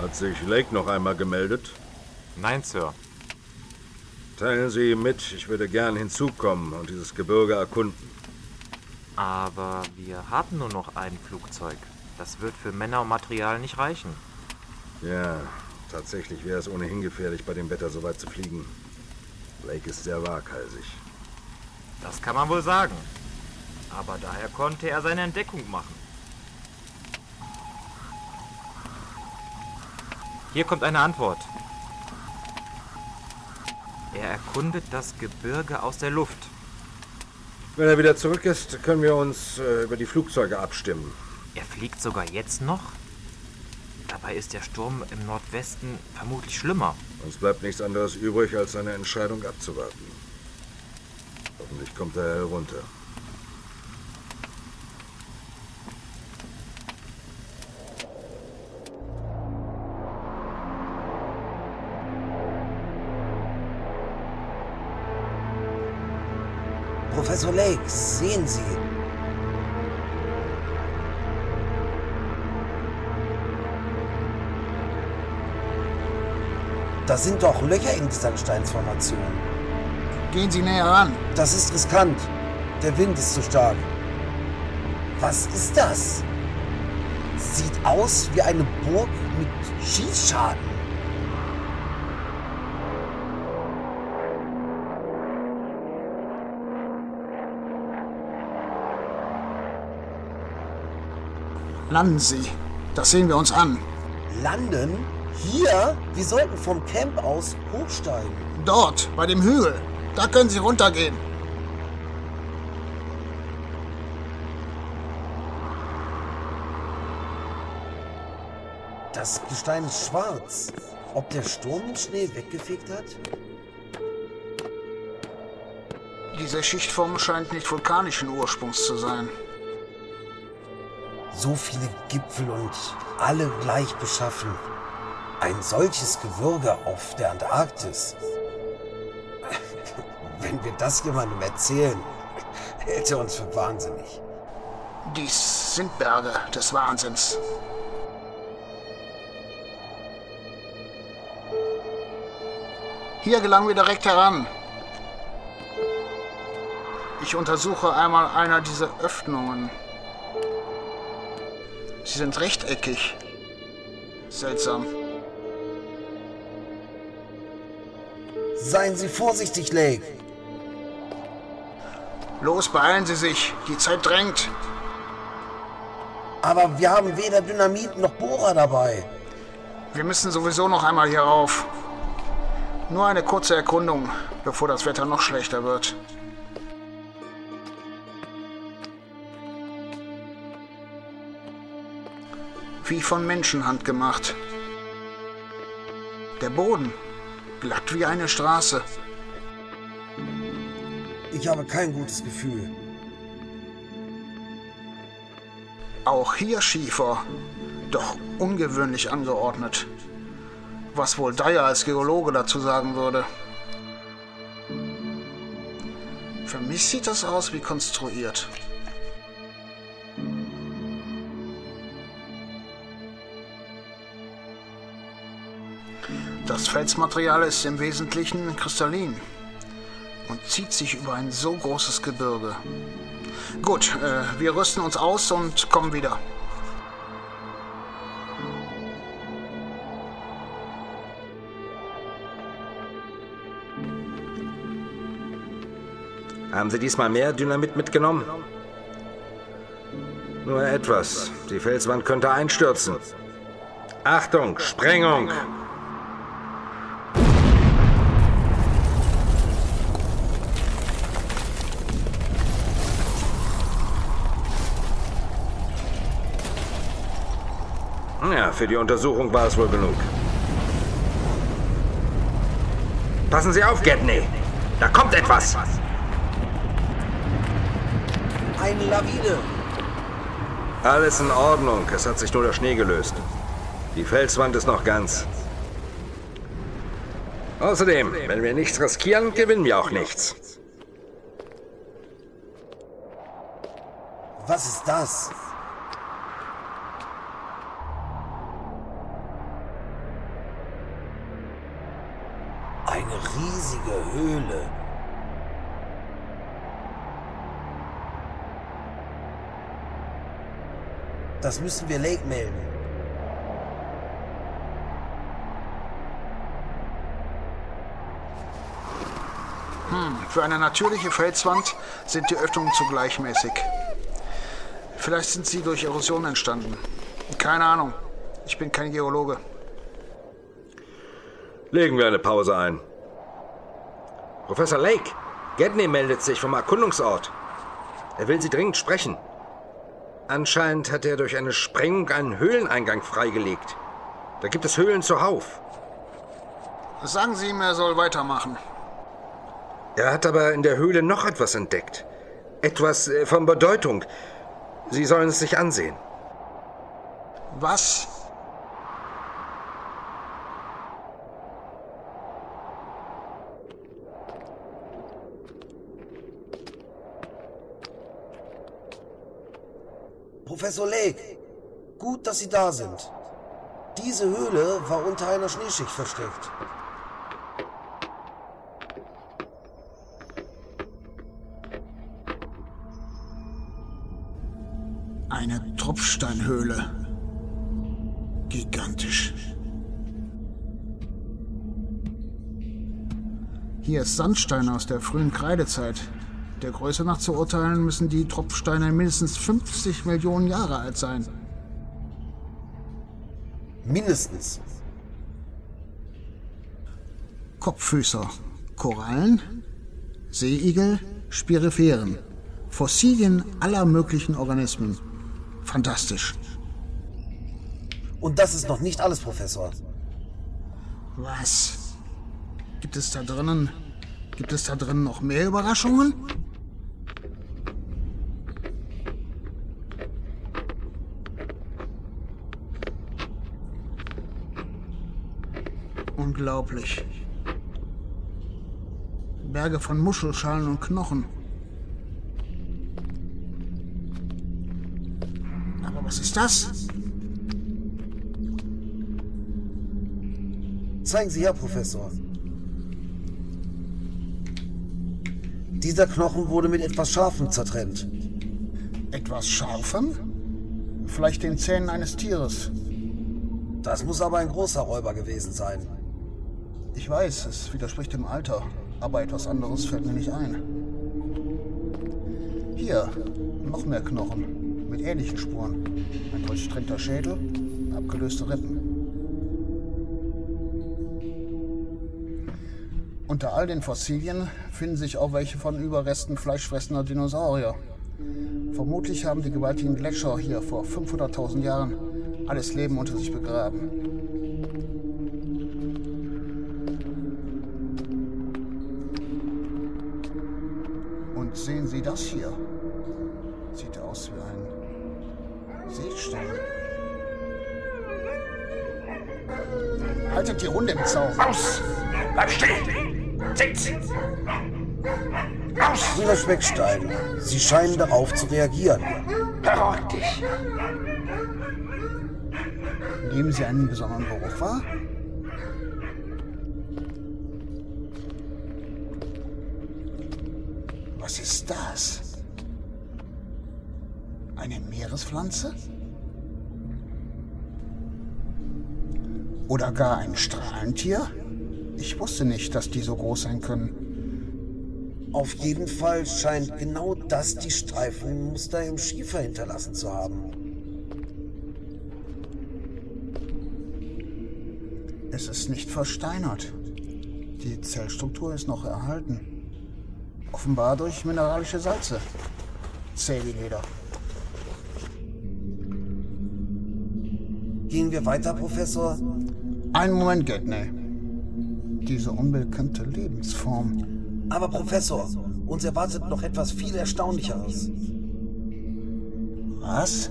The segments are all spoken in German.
Hat sich Lake noch einmal gemeldet? Nein, Sir. Teilen Sie ihm mit, ich würde gern hinzukommen und dieses Gebirge erkunden. Aber wir haben nur noch ein Flugzeug. Das wird für Männer und Material nicht reichen. Ja, tatsächlich wäre es ohnehin gefährlich, bei dem Wetter so weit zu fliegen. Lake ist sehr waghalsig. Das kann man wohl sagen. Aber daher konnte er seine Entdeckung machen. Hier kommt eine Antwort. Er erkundet das Gebirge aus der Luft. Wenn er wieder zurück ist, können wir uns äh, über die Flugzeuge abstimmen. Er fliegt sogar jetzt noch? Dabei ist der Sturm im Nordwesten vermutlich schlimmer. Uns bleibt nichts anderes übrig, als seine Entscheidung abzuwarten. Hoffentlich kommt er herunter. Professor Lake, sehen Sie. Da sind doch Löcher in dieser Gesteinsformation. Gehen Sie näher ran. Das ist riskant. Der Wind ist zu stark. Was ist das? Sieht aus wie eine Burg mit Schießschaden. Landen Sie. Das sehen wir uns an. Landen? Hier? Wir sollten vom Camp aus hochsteigen. Dort, bei dem Hügel. Da können Sie runtergehen. Das Gestein ist schwarz. Ob der Sturm den Schnee weggefegt hat? Diese Schichtform scheint nicht vulkanischen Ursprungs zu sein. So viele Gipfel und alle gleich beschaffen. Ein solches Gewürge auf der Antarktis. Wenn wir das jemandem erzählen, hält er uns für wahnsinnig. Dies sind Berge des Wahnsinns. Hier gelangen wir direkt heran. Ich untersuche einmal einer dieser Öffnungen. Sie sind rechteckig. Seltsam. Seien Sie vorsichtig, Lake. Los, beeilen Sie sich. Die Zeit drängt. Aber wir haben weder Dynamit noch Bohrer dabei. Wir müssen sowieso noch einmal hier rauf. Nur eine kurze Erkundung, bevor das Wetter noch schlechter wird. Wie von Menschenhand gemacht. Der Boden glatt wie eine Straße. Ich habe kein gutes Gefühl. Auch hier Schiefer, doch ungewöhnlich angeordnet. Was wohl Dyer als Geologe dazu sagen würde. Für mich sieht das aus wie konstruiert. Das Felsmaterial ist im Wesentlichen kristallin und zieht sich über ein so großes Gebirge. Gut, äh, wir rüsten uns aus und kommen wieder. Haben Sie diesmal mehr Dynamit mitgenommen? Nur etwas. Die Felswand könnte einstürzen. Achtung, Sprengung! Ja, für die Untersuchung war es wohl genug. Passen Sie auf, Gedney! Da kommt etwas! Eine Lawine. Alles in Ordnung. Es hat sich nur der Schnee gelöst. Die Felswand ist noch ganz. Außerdem, wenn wir nichts riskieren, gewinnen wir auch nichts. Was ist das? Eine riesige Höhle. Das müssen wir Lake melden. Hm, für eine natürliche Felswand sind die Öffnungen zu gleichmäßig. Vielleicht sind sie durch Erosion entstanden. Keine Ahnung. Ich bin kein Geologe. Legen wir eine Pause ein. Professor Lake, Gedney meldet sich vom Erkundungsort. Er will Sie dringend sprechen. Anscheinend hat er durch eine Sprengung einen Höhleneingang freigelegt. Da gibt es Höhlen zuhauf. Sagen Sie ihm, er soll weitermachen. Er hat aber in der Höhle noch etwas entdeckt. Etwas äh, von Bedeutung. Sie sollen es sich ansehen. Was? Professor Lake, gut, dass Sie da sind. Diese Höhle war unter einer Schneeschicht versteckt. Eine Tropfsteinhöhle. Gigantisch. Hier ist Sandstein aus der frühen Kreidezeit. Der Größe nach zu urteilen müssen die Tropfsteine mindestens 50 Millionen Jahre alt sein. Mindestens. Kopffüßer, Korallen, Seeigel, Spiriferen, Fossilien aller möglichen Organismen. Fantastisch. Und das ist noch nicht alles, Professor. Was? Gibt es da drinnen. Gibt es da drinnen noch mehr Überraschungen? Unglaublich. Berge von Muschelschalen und Knochen. Aber was ist das? Zeigen Sie her, Professor. Dieser Knochen wurde mit etwas Scharfem zertrennt. Etwas Scharfem? Vielleicht den Zähnen eines Tieres. Das muss aber ein großer Räuber gewesen sein. Ich weiß, es widerspricht dem Alter, aber etwas anderes fällt mir nicht ein. Hier, noch mehr Knochen mit ähnlichen Spuren. Ein durchtrennter Schädel, abgelöste Rippen. Unter all den Fossilien finden sich auch welche von Überresten fleischfressender Dinosaurier. Vermutlich haben die gewaltigen Gletscher hier vor 500.000 Jahren alles Leben unter sich begraben. Sehen Sie das hier? Sieht aus wie ein Seestern. Haltet die Hunde im Zaum. Aus! Bleib stehen! Sitz! Aus! Grüner Speckstein. Sie scheinen darauf zu reagieren. Beruhig dich! Nehmen Sie einen besonderen Geruch wahr? Was ist das? Eine Meerespflanze? Oder gar ein Strahlentier? Ich wusste nicht, dass die so groß sein können. Auf jeden Fall scheint genau das die Streifenmuster im Schiefer hinterlassen zu haben. Es ist nicht versteinert. Die Zellstruktur ist noch erhalten. Offenbar durch mineralische Salze. Zäh wie Leder. Gehen wir weiter, Professor? Einen Moment, Gedney. Diese unbekannte Lebensform. Aber Professor, uns erwartet noch etwas viel Erstaunlicheres. Was?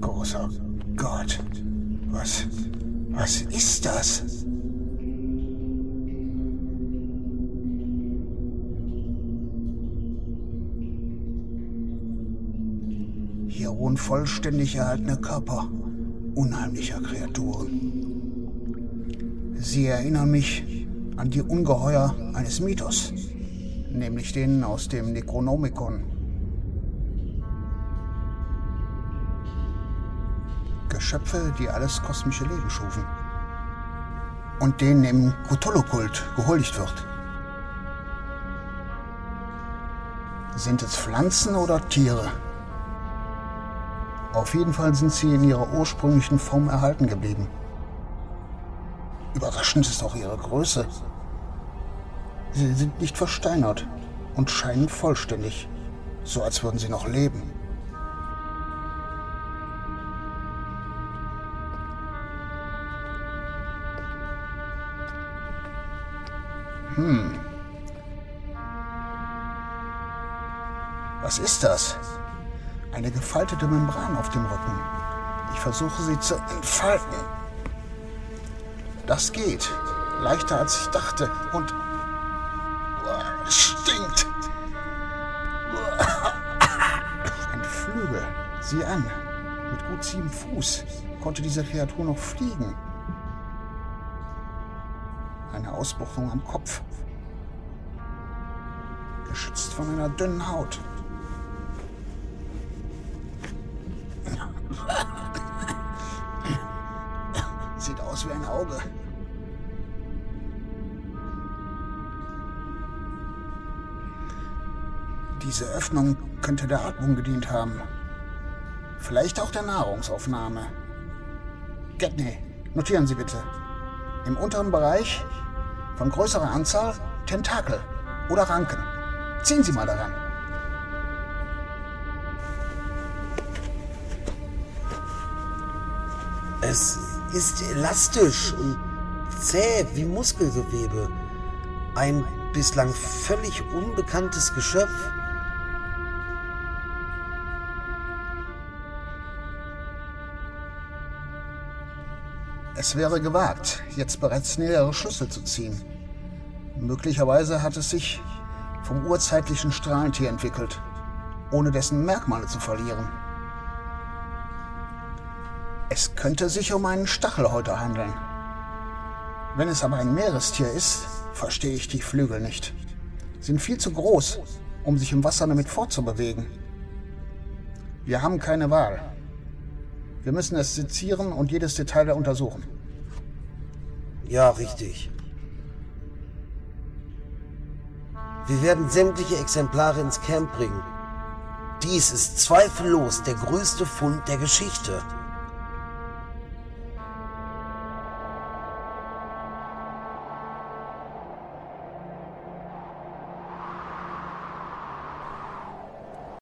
Großer. Was. Was ist das? Hier ruhen vollständig erhaltene Körper unheimlicher Kreaturen. Sie erinnern mich an die Ungeheuer eines Mythos, nämlich den aus dem Necronomicon. Geschöpfe, die alles kosmische Leben schufen und denen im Cthulhu-Kult gehuldigt wird. Sind es Pflanzen oder Tiere? Auf jeden Fall sind sie in ihrer ursprünglichen Form erhalten geblieben. Überraschend ist auch ihre Größe. Sie sind nicht versteinert und scheinen vollständig, so als würden sie noch leben. Hm. Was ist das? Eine gefaltete Membran auf dem Rücken. Ich versuche sie zu entfalten. Das geht. Leichter als ich dachte. Und. Es stinkt. Ein Flügel. Sieh an. Mit gut sieben Fuß konnte diese Kreatur noch fliegen. Eine Ausbuchtung am Kopf. Geschützt von einer dünnen Haut. Sieht aus wie ein Auge. Diese Öffnung könnte der Atmung gedient haben. Vielleicht auch der Nahrungsaufnahme. Gedney, notieren Sie bitte. Im unteren Bereich von größerer Anzahl Tentakel oder Ranken. Ziehen Sie mal daran. Es ist elastisch und zäh wie Muskelgewebe. Ein bislang völlig unbekanntes Geschöpf. Es wäre gewagt, jetzt bereits nähere Schlüsse zu ziehen. Möglicherweise hat es sich vom urzeitlichen Strahlentier entwickelt, ohne dessen Merkmale zu verlieren. Es könnte sich um einen Stachelhäuter handeln. Wenn es aber ein Meerestier ist, verstehe ich die Flügel nicht. Sie sind viel zu groß, um sich im Wasser damit fortzubewegen. Wir haben keine Wahl. Wir müssen es sezieren und jedes Detail untersuchen. Ja, richtig. Wir werden sämtliche Exemplare ins Camp bringen. Dies ist zweifellos der größte Fund der Geschichte.